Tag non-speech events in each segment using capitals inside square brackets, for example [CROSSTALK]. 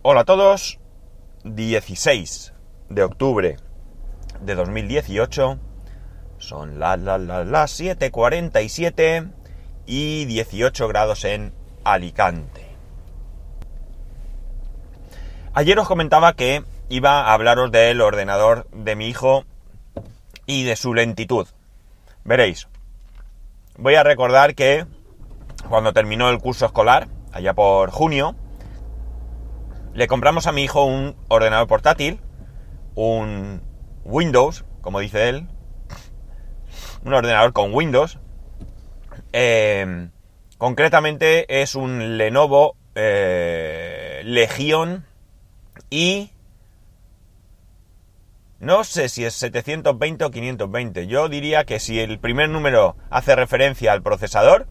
Hola a todos, 16 de octubre de 2018, son las la, la, las 7.47 y 18 grados en Alicante. Ayer os comentaba que iba a hablaros del ordenador de mi hijo y de su lentitud. Veréis, voy a recordar que cuando terminó el curso escolar, allá por junio, le compramos a mi hijo un ordenador portátil, un Windows, como dice él, un ordenador con Windows. Eh, concretamente es un Lenovo eh, Legion y no sé si es 720 o 520. Yo diría que si el primer número hace referencia al procesador,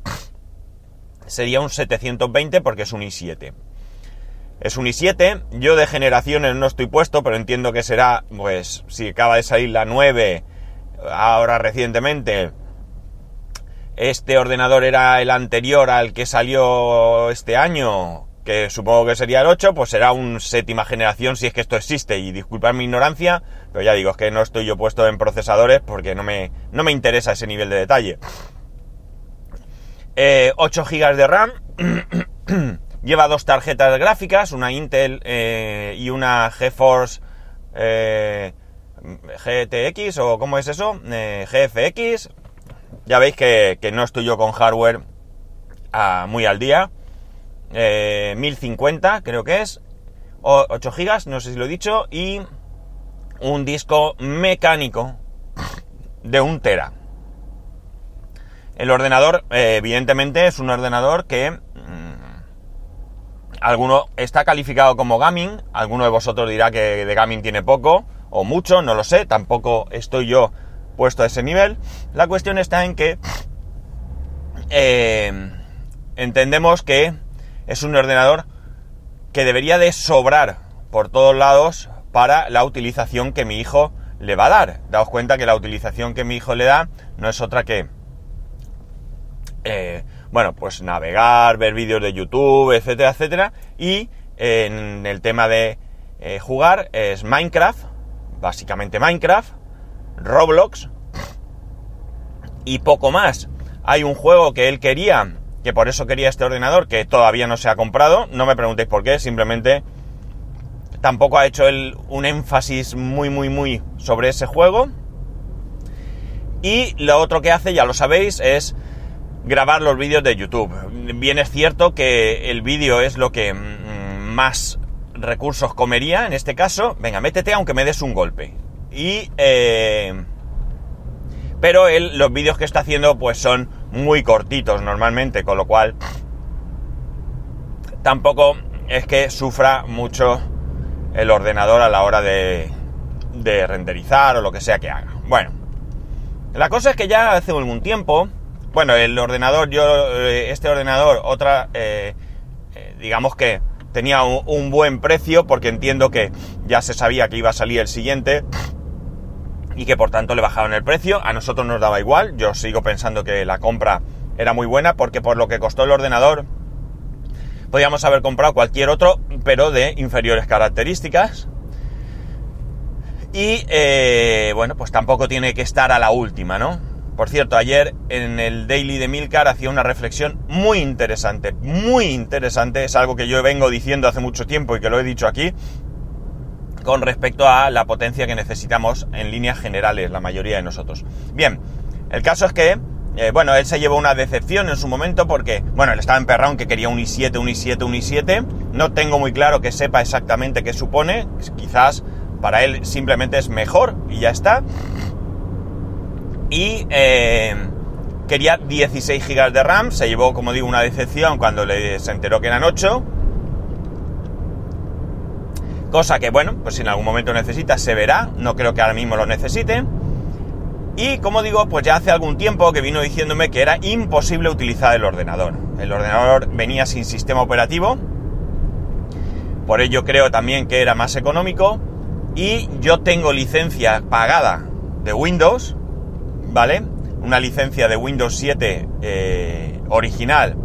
sería un 720 porque es un i7. Es un i7, yo de generaciones no estoy puesto, pero entiendo que será, pues, si acaba de salir la 9, ahora recientemente, este ordenador era el anterior al que salió este año, que supongo que sería el 8, pues será un séptima generación si es que esto existe. Y disculpad mi ignorancia, pero ya digo, es que no estoy yo puesto en procesadores porque no me, no me interesa ese nivel de detalle. Eh, 8 GB de RAM. [CLEARS THROAT] Lleva dos tarjetas gráficas, una Intel eh, y una GeForce eh, GTX o ¿cómo es eso? Eh, GFX. Ya veis que, no estoy yo con hardware a, muy al día. 1050 creo que es. O 8 GB, no sé si lo he dicho. Y un disco mecánico de un tera. El ordenador, evidentemente, es un ordenador que Alguno está calificado como gaming, alguno de vosotros dirá que de gaming tiene poco o mucho, no lo sé, tampoco estoy yo puesto a ese nivel. La cuestión está en que eh, entendemos que es un ordenador que debería de sobrar por todos lados para la utilización que mi hijo le va a dar. Daos cuenta que la utilización que mi hijo le da no es otra que eh, bueno, pues navegar, ver vídeos de YouTube, etcétera, etcétera. Y en el tema de eh, jugar es Minecraft, básicamente Minecraft, Roblox y poco más. Hay un juego que él quería, que por eso quería este ordenador, que todavía no se ha comprado. No me preguntéis por qué, simplemente tampoco ha hecho él un énfasis muy, muy, muy sobre ese juego. Y lo otro que hace, ya lo sabéis, es grabar los vídeos de YouTube. Bien es cierto que el vídeo es lo que más recursos comería en este caso. Venga, métete aunque me des un golpe. Y... Eh, pero él, los vídeos que está haciendo pues son muy cortitos normalmente, con lo cual tampoco es que sufra mucho el ordenador a la hora de, de renderizar o lo que sea que haga. Bueno, la cosa es que ya hace algún tiempo bueno, el ordenador, yo, eh, este ordenador, otra, eh, eh, digamos que tenía un, buen precio porque entiendo que ya se sabía que iba a salir el siguiente y que por tanto le bajaron el precio. A nosotros nos daba igual, yo sigo pensando que la compra era muy buena porque por lo que costó el ordenador podíamos haber comprado cualquier otro, pero de inferiores características. Y bueno, pues tampoco tiene que estar a la última, ¿no? Por cierto, ayer en el Daily de Milcar hacía una reflexión muy interesante, muy interesante, es algo que yo vengo diciendo hace mucho tiempo y que lo he dicho aquí, con respecto a la potencia que necesitamos en líneas generales, la mayoría de nosotros. Bien, el caso es que, eh, bueno, él se llevó una decepción en su momento porque, bueno, él estaba emperrado en que quería un i7, un i7, un i7, no tengo muy claro que sepa exactamente qué supone, quizás para él simplemente es mejor y ya está y eh, quería 16 GB de RAM, se llevó, como digo, una decepción cuando le, se enteró que eran 8. Cosa que, bueno, pues si en algún momento necesita, se verá, no creo que ahora mismo lo necesite. Y como digo, pues ya hace algún tiempo que vino diciéndome que era imposible utilizar el ordenador. El ordenador venía sin sistema operativo, por ello creo también que era más económico. Y yo tengo licencia pagada de Windows, ¿vale? Una licencia de Windows 7 eh, original,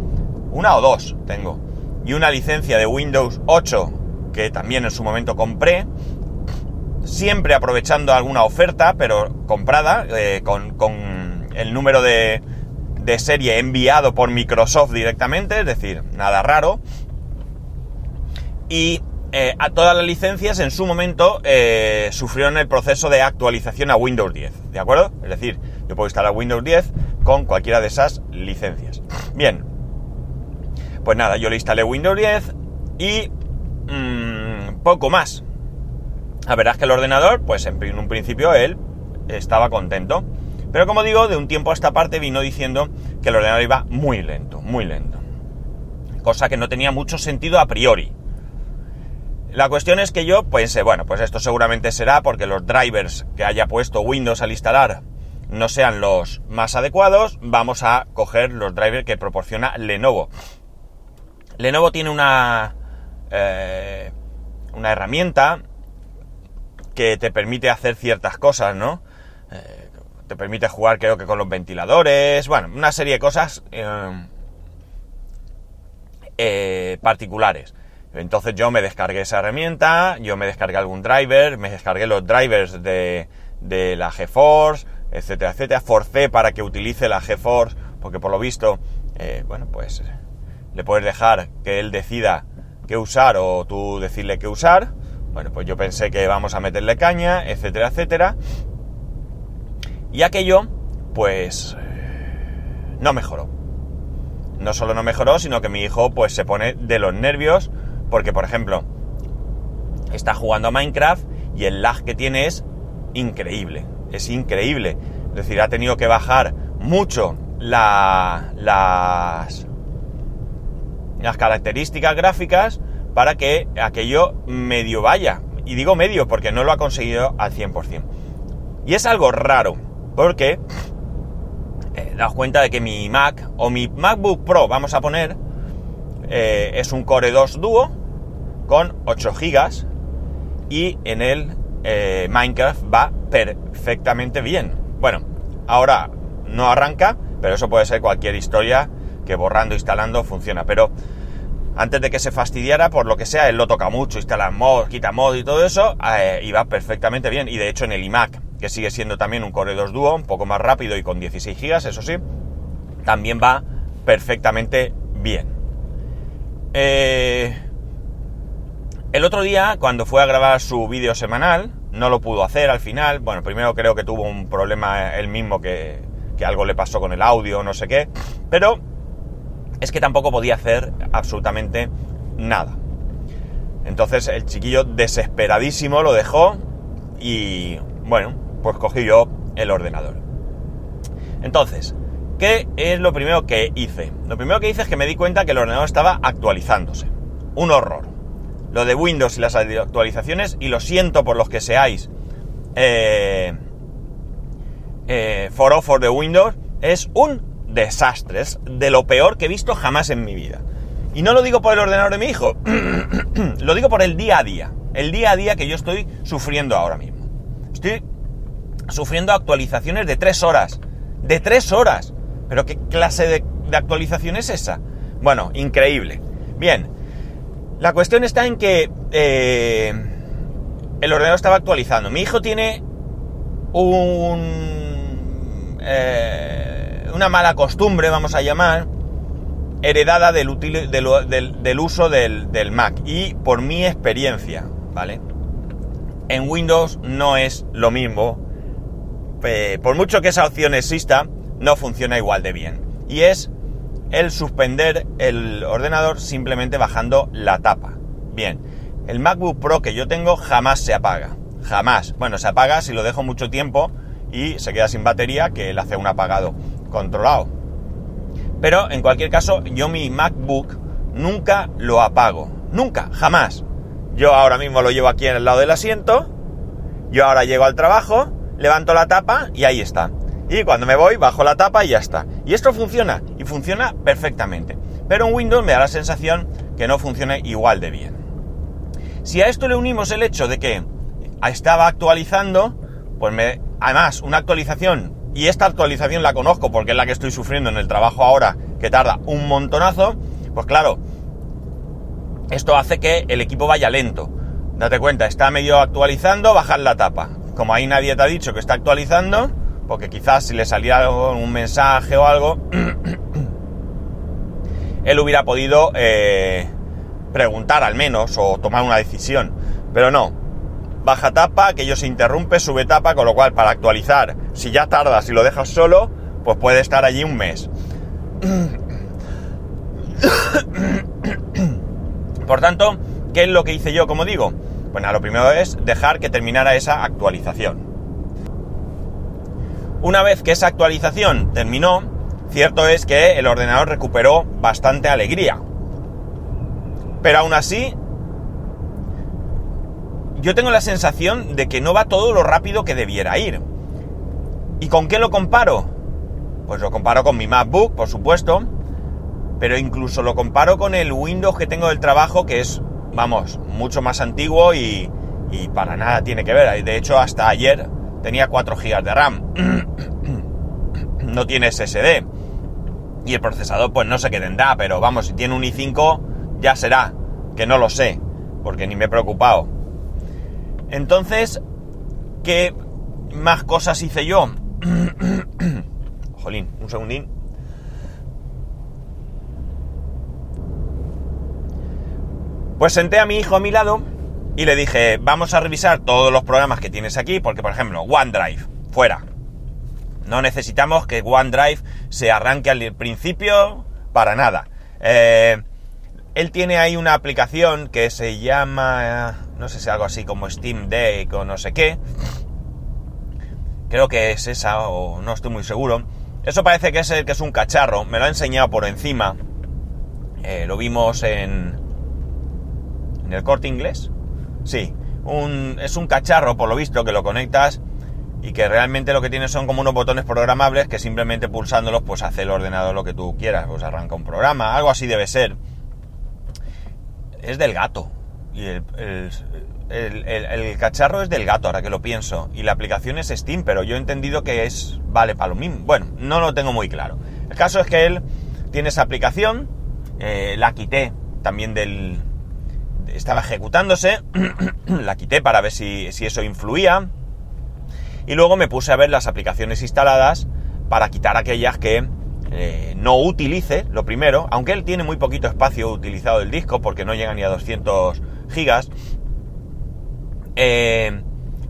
una o dos tengo, y una licencia de Windows 8 que también en su momento compré, siempre aprovechando alguna oferta, pero comprada, eh, con, el número de, de serie enviado por Microsoft directamente, es decir, nada raro. Y eh, a todas las licencias en su momento eh, sufrieron el proceso de actualización a Windows 10, ¿de acuerdo? Es decir, yo puedo instalar Windows 10 con cualquiera de esas licencias. Bien, pues nada, yo le instalé Windows 10 y mm, poco más. La verdad es que el ordenador, pues en un principio él estaba contento. Pero como digo, de un tiempo a esta parte vino diciendo que el ordenador iba muy lento, muy lento. Cosa que no tenía mucho sentido a priori. La cuestión es que yo pensé, bueno, pues esto seguramente será porque los drivers que haya puesto Windows al instalar no sean los más adecuados, vamos a coger los drivers que proporciona Lenovo. Lenovo tiene una, eh, una herramienta que te permite hacer ciertas cosas, ¿no? Eh, te permite jugar creo que con los ventiladores, bueno, una serie de cosas eh, particulares. Entonces yo me descargué esa herramienta, yo me descargué algún driver, me descargué los drivers de, de la GeForce, etcétera, etcétera. Forcé para que utilice la GeForce, porque por lo visto, bueno, pues le puedes dejar que él decida qué usar o tú decirle qué usar. Bueno, pues yo pensé que vamos a meterle caña, etcétera, etcétera. Y aquello, pues, no mejoró. No solo no mejoró, sino que mi hijo, pues, se pone de los nervios, porque, por ejemplo, está jugando a Minecraft y el lag que tiene es increíble. Es increíble. Es decir, ha tenido que bajar mucho la, las, las características gráficas para que aquello medio vaya. Y digo medio porque no lo ha conseguido al 100%. Y es algo raro, porque eh, daos cuenta de que mi Mac o mi MacBook Pro, vamos a poner, eh, es un Core 2 Duo con 8 GB y en el eh, Minecraft va perfectamente bien. Bueno, ahora no arranca, pero eso puede ser cualquier historia que borrando, instalando funciona. Pero antes de que se fastidiara, por lo que sea, él lo toca mucho, instala mod, quita mod y todo eso, eh, y va perfectamente bien. Y de hecho en el iMac, que sigue siendo también un Core 2 Duo, un poco más rápido y con 16 GB, eso sí, también va perfectamente bien. Eh, el otro día, cuando fue a grabar su vídeo semanal, no lo pudo hacer al final. Bueno, primero creo que tuvo un problema él mismo que, que algo le pasó con el audio, no sé qué. Pero es que tampoco podía hacer absolutamente nada. Entonces el chiquillo desesperadísimo lo dejó y bueno, pues cogí yo el ordenador. Entonces, ¿qué es lo primero que hice? Lo primero que hice es que me di cuenta que el ordenador estaba actualizándose. Un horror. Lo de Windows y las actualizaciones, y lo siento por los que seáis eh, eh, for for de Windows, es un desastres, de lo peor que he visto jamás en mi vida. Y no lo digo por el ordenador de mi hijo, [CLEARS THROAT] lo digo por el día a día, el día a día que yo estoy sufriendo ahora mismo. Estoy sufriendo actualizaciones de tres horas, de tres horas. Pero ¿qué clase de, actualización es esa? Bueno, increíble. Bien, la cuestión está en que eh, el ordenador estaba actualizando. Mi hijo tiene un... Eh, una mala costumbre, vamos a llamar, heredada del, del, uso del, Mac y por mi experiencia, ¿vale? En Windows no es lo mismo, por mucho que esa opción exista, no funciona igual de bien. Y es el suspender el ordenador simplemente bajando la tapa. Bien, el MacBook Pro que yo tengo jamás se apaga. Jamás. Bueno, se apaga si lo dejo mucho tiempo y se queda sin batería, que él hace un apagado controlado. Pero en cualquier caso, yo mi MacBook nunca lo apago. Nunca, jamás. Yo ahora mismo lo llevo aquí en el lado del asiento. Yo ahora llego al trabajo, levanto la tapa y ahí está. Y cuando me voy, bajo la tapa y ya está. Y esto funciona, funciona perfectamente. Pero en Windows me da la sensación que no funciona igual de bien. Si a esto le unimos el hecho de que estaba actualizando, pues me, además una actualización y esta actualización la conozco porque es la que estoy sufriendo en el trabajo ahora, que tarda un montonazo, pues claro, esto hace que el equipo vaya lento. Date cuenta, está medio actualizando, bajar la tapa. Como ahí nadie te ha dicho que está actualizando, porque quizás si le salía un mensaje o algo, [CLEARS THROAT] él hubiera podido eh, preguntar al menos o tomar una decisión. Pero no, baja tapa, aquello se interrumpe, sube tapa, con lo cual para actualizar, si ya tardas y lo dejas solo, pues puede estar allí un mes. [COUGHS] Por tanto, ¿qué es lo que hice yo, como digo? Bueno, lo primero es dejar que terminara esa actualización. Una vez que esa actualización terminó, cierto es que el ordenador recuperó bastante alegría. Pero aún así, yo tengo la sensación de que no va todo lo rápido que debiera ir. ¿Y con qué lo comparo? Pues lo comparo con mi MacBook, por supuesto, pero incluso lo comparo con el Windows que tengo del trabajo, que es, vamos, mucho más antiguo y, para nada tiene que ver. De hecho, hasta ayer tenía 4 GB de RAM. [COUGHS] no tiene SSD. Y el procesador, pues no sé qué tendrá, pero vamos, si tiene un i5, ya será, que no lo sé, porque ni me he preocupado. Entonces, ¿qué más cosas hice yo? [COUGHS] Jolín, un segundín. Pues senté a mi hijo a mi lado y le dije, vamos a revisar todos los programas que tienes aquí, porque por ejemplo, OneDrive, fuera. No necesitamos que OneDrive se arranque al principio para nada. Eh, él tiene ahí una aplicación que se llama, no sé si algo así como Steam Deck o no sé qué. Creo que es esa o no estoy muy seguro. Eso parece que es, el, que es un cacharro. Me lo ha enseñado por encima. Eh, lo vimos en, en el corte inglés. Sí, es un cacharro por lo visto que lo conectas y que realmente lo que tiene son como unos botones programables que simplemente pulsándolos pues hace el ordenador lo que tú quieras, pues arranca un programa, algo así debe ser es del gato. Y el, cacharro es del gato, ahora que lo pienso. Y la aplicación es Steam, pero yo he entendido que es. Vale para lo mismo. Bueno, no lo tengo muy claro. El caso es que él tiene esa aplicación. Eh, la quité también del. Estaba ejecutándose. [CLEARS THROAT] la quité para ver si, si eso influía. Y luego me puse a ver las aplicaciones instaladas para quitar aquellas que eh, no utilice, lo primero, aunque él tiene muy poquito espacio utilizado del disco porque no llega ni a 200 gigas. Eh,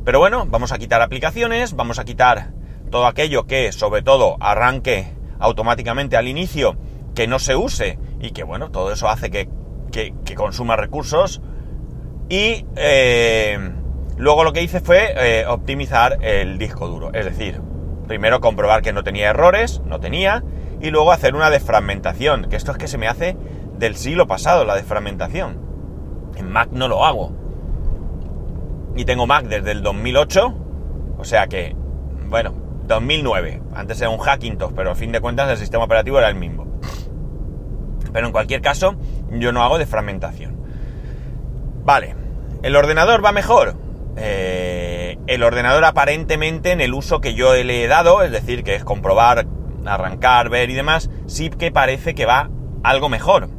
pero bueno, vamos a quitar aplicaciones, vamos a quitar todo aquello que sobre todo arranque automáticamente al inicio, que no se use y que bueno, todo eso hace que, consuma recursos. Y eh, luego lo que hice fue optimizar el disco duro, es decir, primero comprobar que no tenía errores, no tenía, y luego hacer una desfragmentación, que esto es que se me hace del siglo pasado, la desfragmentación. En Mac no lo hago. Y tengo Mac desde el 2008, o sea que, bueno, 2009. Antes era un Hackintosh, pero a fin de cuentas el sistema operativo era el mismo. Pero en cualquier caso, yo no hago desfragmentación. Vale, ¿el ordenador va mejor? Eh, el ordenador aparentemente en el uso que yo le he dado, es decir, que es comprobar arrancar, ver y demás, sí que parece que va algo mejor.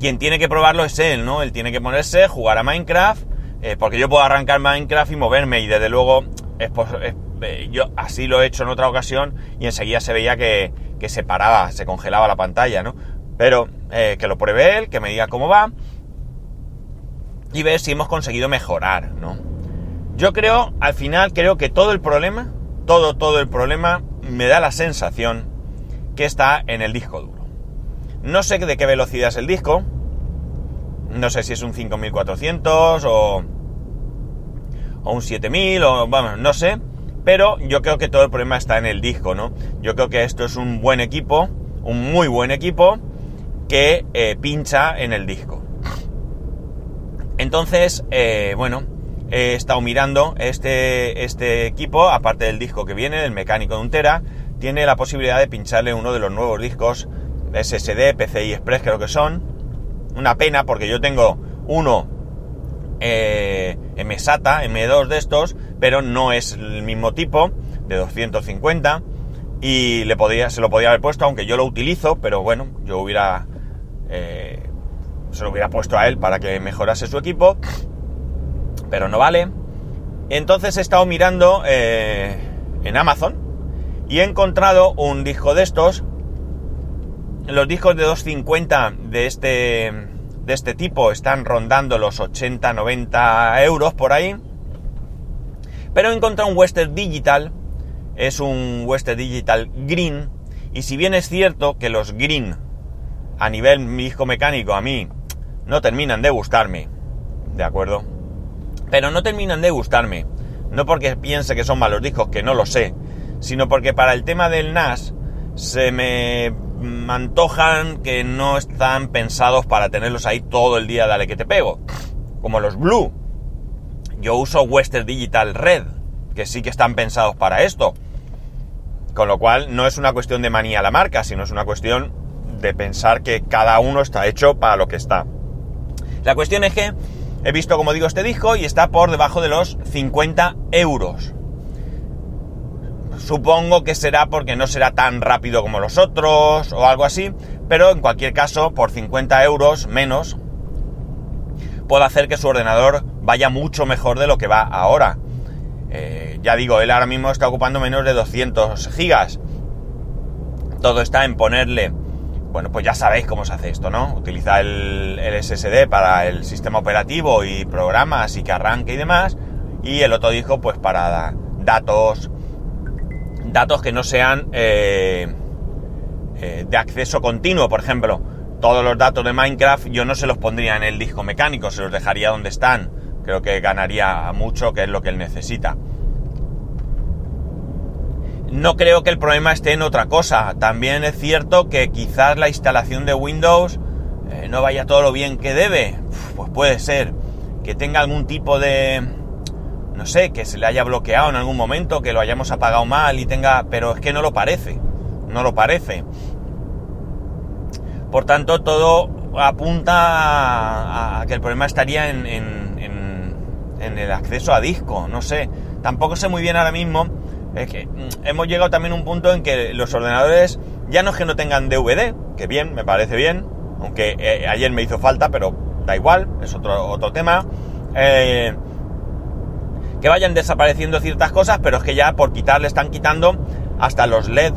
Quien tiene que probarlo es él, ¿no? Él tiene que ponerse, jugar a Minecraft, eh, porque yo puedo arrancar Minecraft y moverme y desde luego eh, yo así lo he hecho en otra ocasión y enseguida se veía que, se paraba, se congelaba la pantalla, ¿no? Pero que lo pruebe él, que me diga cómo va y ver si hemos conseguido mejorar, ¿no? Yo creo, al final creo que todo el problema, todo, todo el problema me da la sensación que está en el disco duro. No sé de qué velocidad es el disco, no sé si es un 5400 o, o un 7000 o vamos, no sé, pero yo creo que todo el problema está en el disco, ¿no? Yo creo que esto es un buen equipo, un muy buen equipo que eh, pincha en el disco. Entonces, eh, bueno, he estado mirando este, este equipo, aparte del disco que viene, del mecánico de untera, tiene la posibilidad de pincharle uno de los nuevos discos SSD, PCI Express creo que son. Una pena porque yo tengo uno eh, MSATA, M2 de estos, pero no es el mismo tipo, de 250, y le podía, se lo podía haber puesto, aunque yo lo utilizo, pero bueno, yo hubiera... Eh, se lo hubiera puesto a él para que mejorase su equipo, pero no vale. Entonces he estado mirando eh, en Amazon y he encontrado un disco de estos. Los discos de 250 de este, de este tipo están rondando los 80-90 euros por ahí. Pero he encontrado un Western Digital. Es un Western Digital Green. Y si bien es cierto que los Green a nivel disco mecánico a mí no terminan de gustarme, ¿de acuerdo? Pero no terminan de gustarme, no porque piense que son malos discos, que no lo sé, sino porque para el tema del NAS se me antojan que no están pensados para tenerlos ahí todo el día, dale que te pego. Como los Blue. Yo uso Western Digital Red, que sí que están pensados para esto. Con lo cual no es una cuestión de manía la marca, sino es una cuestión de pensar que cada uno está hecho para lo que está. La cuestión es que he visto, como digo, este disco y está por debajo de los 50 euros. Supongo que será porque no será tan rápido como los otros o algo así, pero en cualquier caso, por 50 euros menos, puedo hacer que su ordenador vaya mucho mejor de lo que va ahora. Eh, ya digo, él ahora mismo está ocupando menos de 200 gigas. Todo está en ponerle bueno, pues ya sabéis cómo se hace esto, ¿no? Utilizar el, SSD para el sistema operativo y programas y que arranque y demás. Y el otro disco, pues para datos, datos que no sean eh, eh, de acceso continuo. Por ejemplo, todos los datos de Minecraft yo no se los pondría en el disco mecánico, se los dejaría donde están. Creo que ganaría mucho, que es lo que él necesita. No creo que el problema esté en otra cosa. También es cierto que quizás la instalación de Windows eh, no vaya todo lo bien que debe. pues puede ser que tenga algún tipo de... No sé, que se le haya bloqueado en algún momento, que lo hayamos apagado mal y tenga... Pero es que no lo parece. No lo parece. Por tanto, todo apunta a, que el problema estaría en, en el acceso a disco. No sé. Tampoco sé muy bien ahora mismo es que mm, hemos llegado también a un punto en que los ordenadores ya no es que no tengan DVD, que bien, me parece bien, aunque eh, ayer me hizo falta, pero da igual, es otro, otro tema. Eh, que vayan desapareciendo ciertas cosas, pero es que ya por quitar le están quitando hasta los LED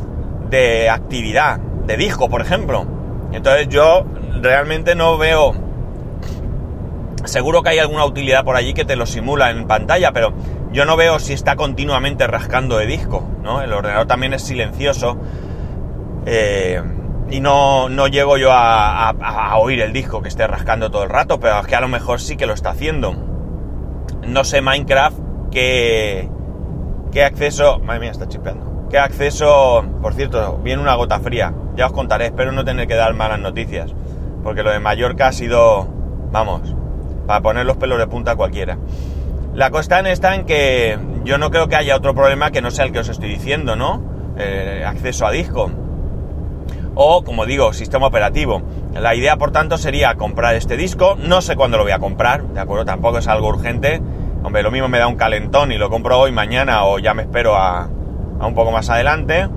de actividad, de disco, por ejemplo. Entonces yo realmente no veo... Seguro que hay alguna utilidad por allí que te lo simula en pantalla, pero yo no veo si está continuamente rascando de disco, ¿no? El ordenador también es silencioso eh, y no, no, llego yo a, oír el disco que esté rascando todo el rato, pero es que a lo mejor sí que lo está haciendo. No sé Minecraft qué, qué acceso... Madre mía, está chipeando. ¿Qué acceso... Por cierto, viene una gota fría. Ya os contaré, espero no tener que dar malas noticias. Porque lo de Mallorca ha sido... Vamos, para poner los pelos de punta a cualquiera. La cuestión está en que yo no creo que haya otro problema que no sea el que os estoy diciendo, ¿no? Eh, acceso a disco. O, como digo, sistema operativo. La idea, por tanto, sería comprar este disco. No sé cuándo lo voy a comprar, ¿de acuerdo? Tampoco es algo urgente. Hombre, lo mismo me da un calentón y lo compro hoy, mañana o ya me espero a, un poco más adelante.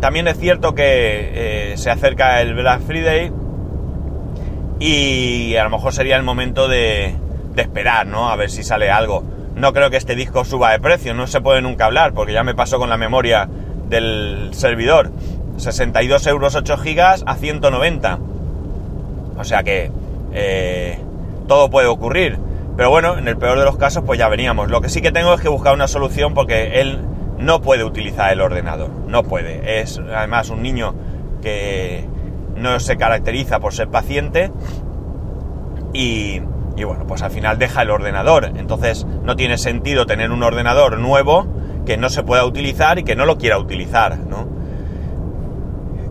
También es cierto que eh, se acerca el Black Friday y a lo mejor sería el momento de, de esperar, ¿no? A ver si sale algo. No creo que este disco suba de precio, no se puede nunca hablar, porque ya me pasó con la memoria del servidor. 62 euros 8 gigas a 190. O sea que eh, todo puede ocurrir. Pero bueno, en el peor de los casos, pues ya veníamos. Lo que sí que tengo es que buscar una solución porque él no puede utilizar el ordenador. No puede. Es además un niño que no se caracteriza por ser paciente. Y, y bueno, pues al final deja el ordenador. Entonces no tiene sentido tener un ordenador nuevo que no se pueda utilizar y que no lo quiera utilizar, ¿no?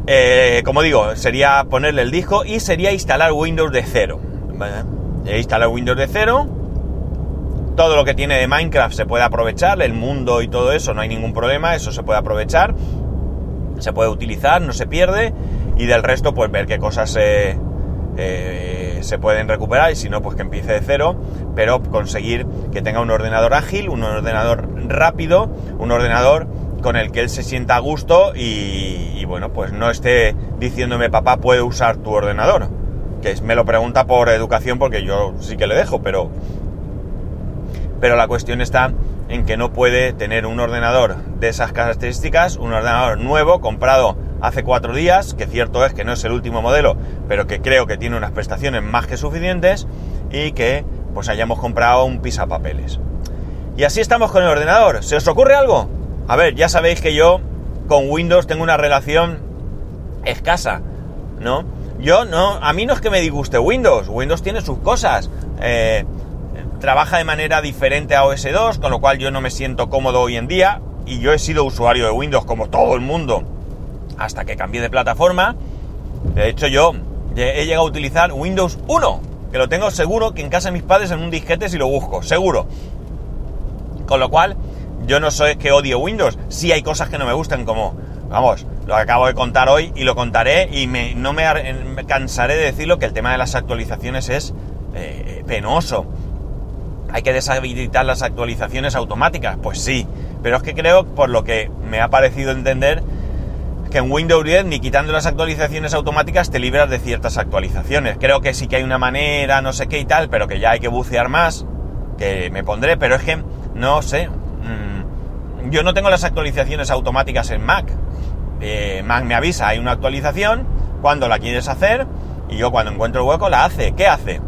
Eh, como digo, sería ponerle el disco y sería instalar Windows de cero. ¿vale? Instalar Windows de cero. Todo lo que tiene de Minecraft se puede aprovechar, el mundo y todo eso, no hay ningún problema, eso se puede aprovechar, se puede utilizar, no se pierde. Y del resto, pues ver qué cosas se... Eh, se pueden recuperar y si no, pues que empiece de cero, pero conseguir que tenga un ordenador ágil, un ordenador rápido, un ordenador con el que él se sienta a gusto y, bueno, pues no esté diciéndome papá puede usar tu ordenador, que me lo pregunta por educación porque yo sí que le dejo, pero, pero la cuestión está en que no puede tener un ordenador de esas características, un ordenador nuevo, comprado hace cuatro días, que cierto es que no es el último modelo, pero que creo que tiene unas prestaciones más que suficientes y que pues hayamos comprado un pisapapeles. Y así estamos con el ordenador. ¿Se os ocurre algo? A ver, ya sabéis que yo con Windows tengo una relación escasa, ¿no? Yo no, a mí no es que me disguste Windows, Windows tiene sus cosas. Eh, trabaja de manera diferente a OS 2, con lo cual yo no me siento cómodo hoy en día. Y yo he sido usuario de Windows como todo el mundo hasta que cambié de plataforma. De hecho, yo he llegado a utilizar Windows 1, que lo tengo seguro que en casa de mis padres en un disquete si lo busco, seguro. Con lo cual, yo no soy que odio Windows. Sí hay cosas que no me gustan, como, vamos, lo acabo de contar hoy y lo contaré y me, no me, cansaré de decirlo que el tema de las actualizaciones es eh, penoso. ¿Hay que deshabilitar las actualizaciones automáticas? Pues sí, pero es que creo, por lo que me ha parecido entender, que en Windows 10 ni quitando las actualizaciones automáticas te libras de ciertas actualizaciones. Creo que sí que hay una manera, no sé qué y tal, pero que ya hay que bucear más, que me pondré, pero es que no sé. Mm, yo no tengo las actualizaciones automáticas en Mac. Eh, Mac me avisa, hay una actualización, cuando la quieres hacer, y yo cuando encuentro el hueco la hace. ¿Qué hace?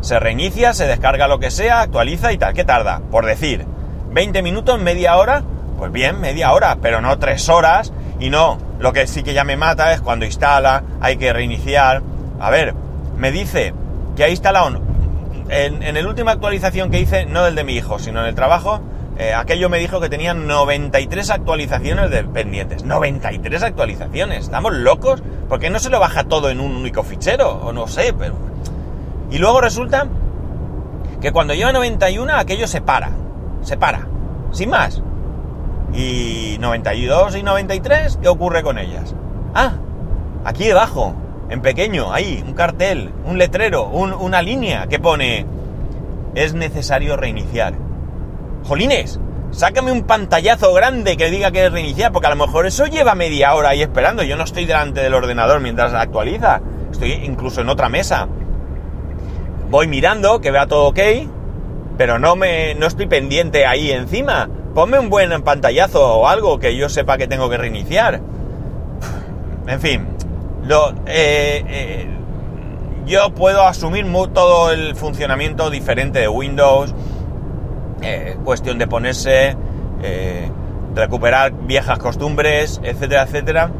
Se reinicia, se descarga lo que sea, actualiza y tal. ¿Qué tarda? Por decir, 20 minutos, media hora, pues bien, media hora, pero no tres horas y no, lo que sí que ya me mata es cuando instala, hay que reiniciar. A ver, me dice que ha instalado en, en la última actualización que hice, no del de mi hijo, sino en el trabajo, eh, aquello me dijo que tenía 93 actualizaciones de pendientes. 93 actualizaciones. ¿Estamos locos? ¿Por qué no se lo baja todo en un único fichero? O no sé, pero... Y luego resulta que cuando lleva 91 aquello se para. Se para. Sin más. Y 92 y 93, ¿qué ocurre con ellas? Ah, aquí debajo, en pequeño, ahí, un cartel, un letrero, una línea que pone, es necesario reiniciar. Jolines, sácame un pantallazo grande que diga que es reiniciar, porque a lo mejor eso lleva media hora ahí esperando. Yo no estoy delante del ordenador mientras actualiza, estoy incluso en otra mesa. Voy mirando, que vea todo ok, pero no me, no estoy pendiente ahí encima ponme un buen pantallazo o algo que yo sepa que tengo que reiniciar. En fin, lo, eh, eh, yo puedo asumir todo el funcionamiento diferente de Windows, eh, cuestión de ponerse, recuperar viejas costumbres, etcétera, etcétera.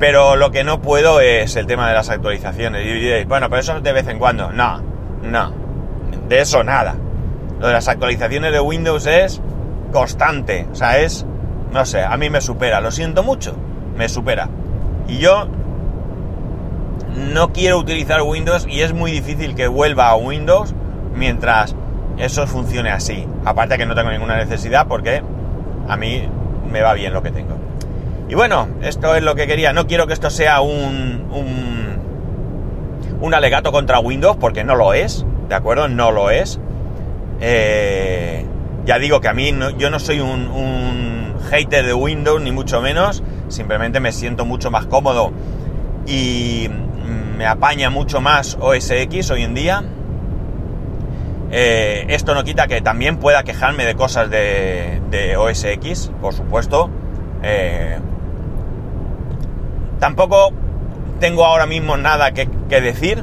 Pero lo que no puedo es el tema de las actualizaciones. Y diréis, bueno, pero eso de vez en cuando. No, no. De eso nada. Lo de las actualizaciones de Windows es constante. O sea, es, no sé, a mí me supera. Lo siento mucho, me supera. Y yo no quiero utilizar Windows y es muy difícil que vuelva a Windows mientras eso funcione así. Aparte que no tengo ninguna necesidad porque a mí me va bien lo que tengo. Y bueno, esto es lo que quería. No quiero que esto sea un, un, un alegato contra Windows porque no lo es. ¿De acuerdo? No lo es. Eh, ya digo que a mí yo no soy un, hater de Windows, ni mucho menos. Simplemente me siento mucho más cómodo y me apaña mucho más OS X hoy en día. Eh, esto no quita que también pueda quejarme de cosas de, OS X, por supuesto. Eh, tampoco tengo ahora mismo nada que, decir,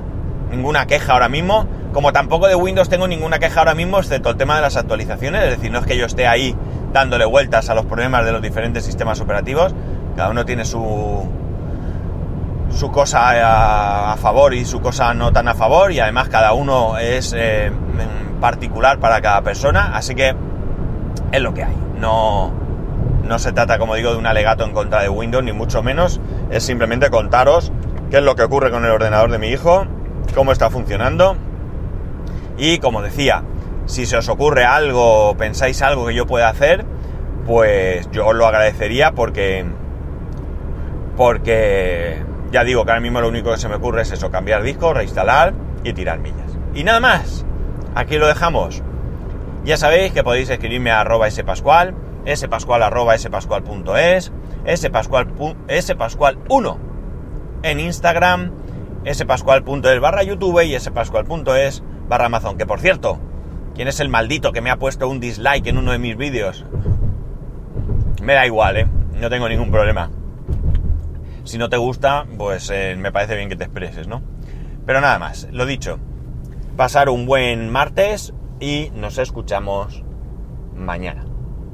ninguna queja ahora mismo. Como tampoco de Windows tengo ninguna queja ahora mismo, excepto el tema de las actualizaciones, es decir, no es que yo esté ahí dándole vueltas a los problemas de los diferentes sistemas operativos, cada uno tiene su, su cosa a, favor y su cosa no tan a favor, y además cada uno es eh, particular para cada persona, así que es lo que hay. No, no se trata, como digo, de un alegato en contra de Windows, ni mucho menos, es simplemente contaros qué es lo que ocurre con el ordenador de mi hijo, cómo está funcionando y como decía, si se os ocurre algo pensáis algo que yo pueda hacer, pues yo os lo agradecería porque. Porque ya digo que ahora mismo lo único que se me ocurre es eso, cambiar disco, reinstalar y tirar millas. Y nada más. Aquí lo dejamos. Ya sabéis que podéis escribirme a arroba spascual, spascual arroba spascual.es, spascual, spascual1 en Instagram spascual.es barra YouTube y spascual.es barra Amazon. Que por cierto, ¿quién es el maldito que me ha puesto un dislike en uno de mis vídeos? Me da igual, ¿eh? No tengo ningún problema. Si no te gusta, pues eh, me parece bien que te expreses, ¿no? Pero nada más, lo dicho. Pasar un buen martes y nos escuchamos mañana.